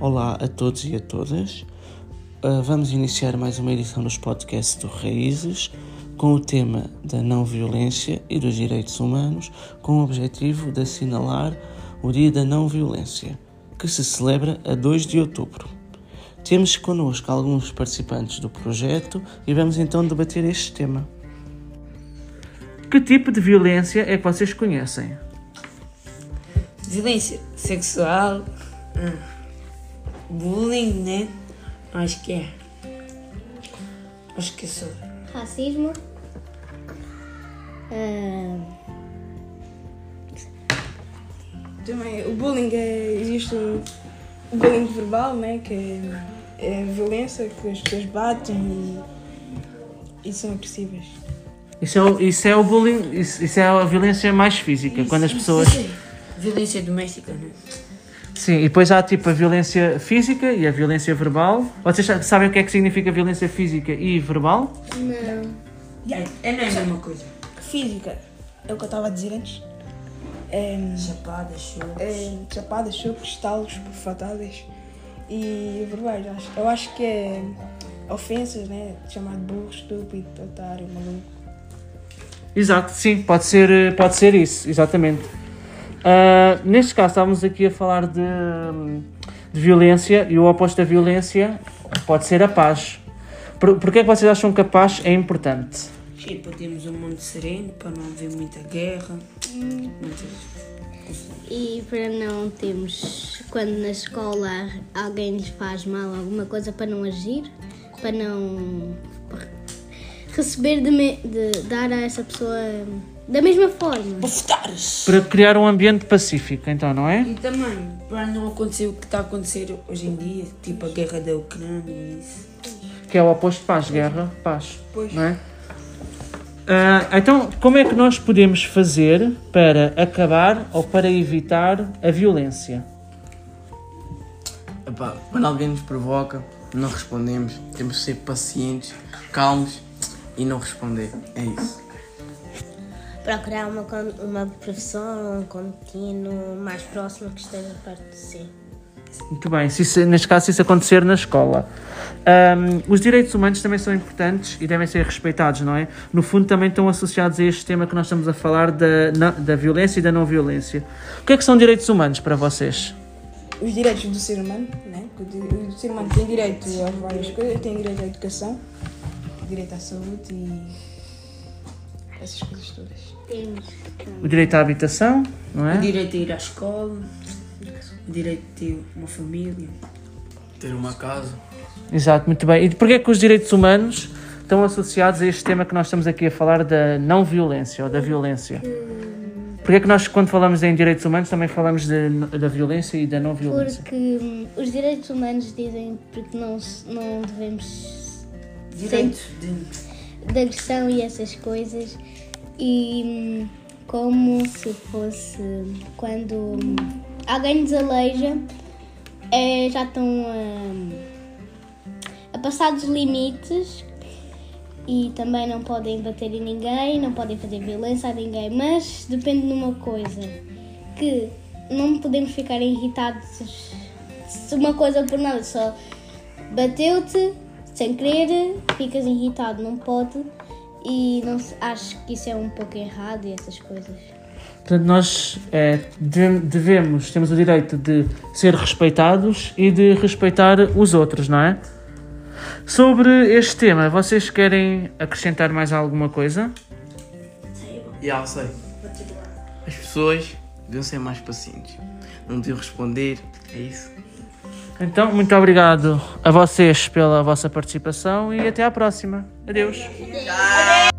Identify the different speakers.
Speaker 1: Olá a todos e a todas. Uh, vamos iniciar mais uma edição dos podcasts do Raízes com o tema da não violência e dos direitos humanos, com o objetivo de assinalar o Dia da Não Violência, que se celebra a 2 de outubro. Temos connosco alguns participantes do projeto e vamos então debater este tema. Que tipo de violência é que vocês conhecem?
Speaker 2: Violência sexual, hum, bullying, né? Acho que é. Acho que é só.
Speaker 3: racismo, ah,
Speaker 4: Também o bullying é, existe o, o bullying verbal, né? Que é, é a violência que as pessoas batem e, e são agressivas.
Speaker 1: Isso é o, isso é o bullying, isso, isso é a violência mais física, quando as pessoas.
Speaker 2: Violência doméstica, né?
Speaker 1: Sim, e depois há tipo a violência física e a violência verbal. Vocês sa- sabem o que é que significa violência física e verbal?
Speaker 3: não.
Speaker 2: É, é não é a mesma coisa.
Speaker 4: Física, é o que eu estava a dizer antes. É,
Speaker 2: Chapada, show.
Speaker 4: é, chapadas, chocos, estalos, bufatadas e verbais. acho- Eu acho que é ofensas, né? Chamar de burro, estúpido, otário, maluco.
Speaker 1: Exato, sim, pode ser, eh, pode ser isso, exatamente. Ah, neste caso, estávamos aqui a falar de, de violência e o oposto da violência pode ser a paz. Por, porquê é que vocês acham que a paz é importante?
Speaker 2: E para termos um mundo sereno, para não haver muita guerra. Muitas...
Speaker 3: E para não termos, quando na escola alguém lhes faz mal alguma coisa, para não agir, para não receber de, me- de dar a essa pessoa da mesma forma.
Speaker 2: Bufetares!
Speaker 1: Para criar um ambiente pacífico, então, não é?
Speaker 2: E também, para não acontecer o que está a acontecer hoje em dia, tipo a guerra da Ucrânia e isso.
Speaker 1: Que é o oposto de paz, guerra, paz.
Speaker 4: Pois.
Speaker 1: Não é? Ah, então, como é que nós podemos fazer para acabar ou para evitar a violência?
Speaker 5: Epá, quando alguém nos provoca, não respondemos. Temos de ser pacientes, calmos e não responder. É isso.
Speaker 6: Procurar uma, uma professão, um contínuo mais próximo que esteja perto de si.
Speaker 1: Muito bem, se isso, neste caso, se isso acontecer na escola. Ahm, os direitos humanos também são importantes e devem ser respeitados, não é? No fundo, também estão associados a este tema que nós estamos a falar da, na- da violência e da não violência. O que é que são direitos humanos para vocês?
Speaker 4: Os direitos do ser humano, né? O ser humano tem direito a várias coisas, tem direito à educação, direito à saúde e essas coisas todas.
Speaker 3: Temos
Speaker 1: O direito à habitação, não é?
Speaker 2: O direito a ir à escola, o direito de ter uma família.
Speaker 5: Ter uma casa.
Speaker 1: Exato, muito bem. E porquê é que os direitos humanos estão associados a este tema que nós estamos aqui a falar da não violência ou da violência? Porquê é que nós, quando falamos em direitos humanos, também falamos de- da violência e da não violência?
Speaker 3: porque hum, os direitos humanos dizem porque não, não devemos
Speaker 2: Direito de.
Speaker 3: De agressão e essas coisas. E hum, como se fosse quando alguém nos aleija é, já estão hum, a passar dos limites e também não podem bater em ninguém, não podem fazer violência a ninguém, mas depende de uma coisa que não podemos ficar irritados uma coisa por nada só bateu-te sem querer, ficas irritado, não pode. E não, acho que isso é um pouco errado e essas coisas.
Speaker 1: Portanto, nós é, deve- devemos, temos o direito de ser respeitados e de respeitar os outros, não é? Sobre este tema, vocês querem acrescentar mais alguma coisa?
Speaker 5: Já sei. As pessoas deviam ser mais pacientes. Não deviam responder. É isso.
Speaker 1: Então, muito obrigado a vocês pela vossa participação e até à próxima. Adeus.
Speaker 3: Adeus!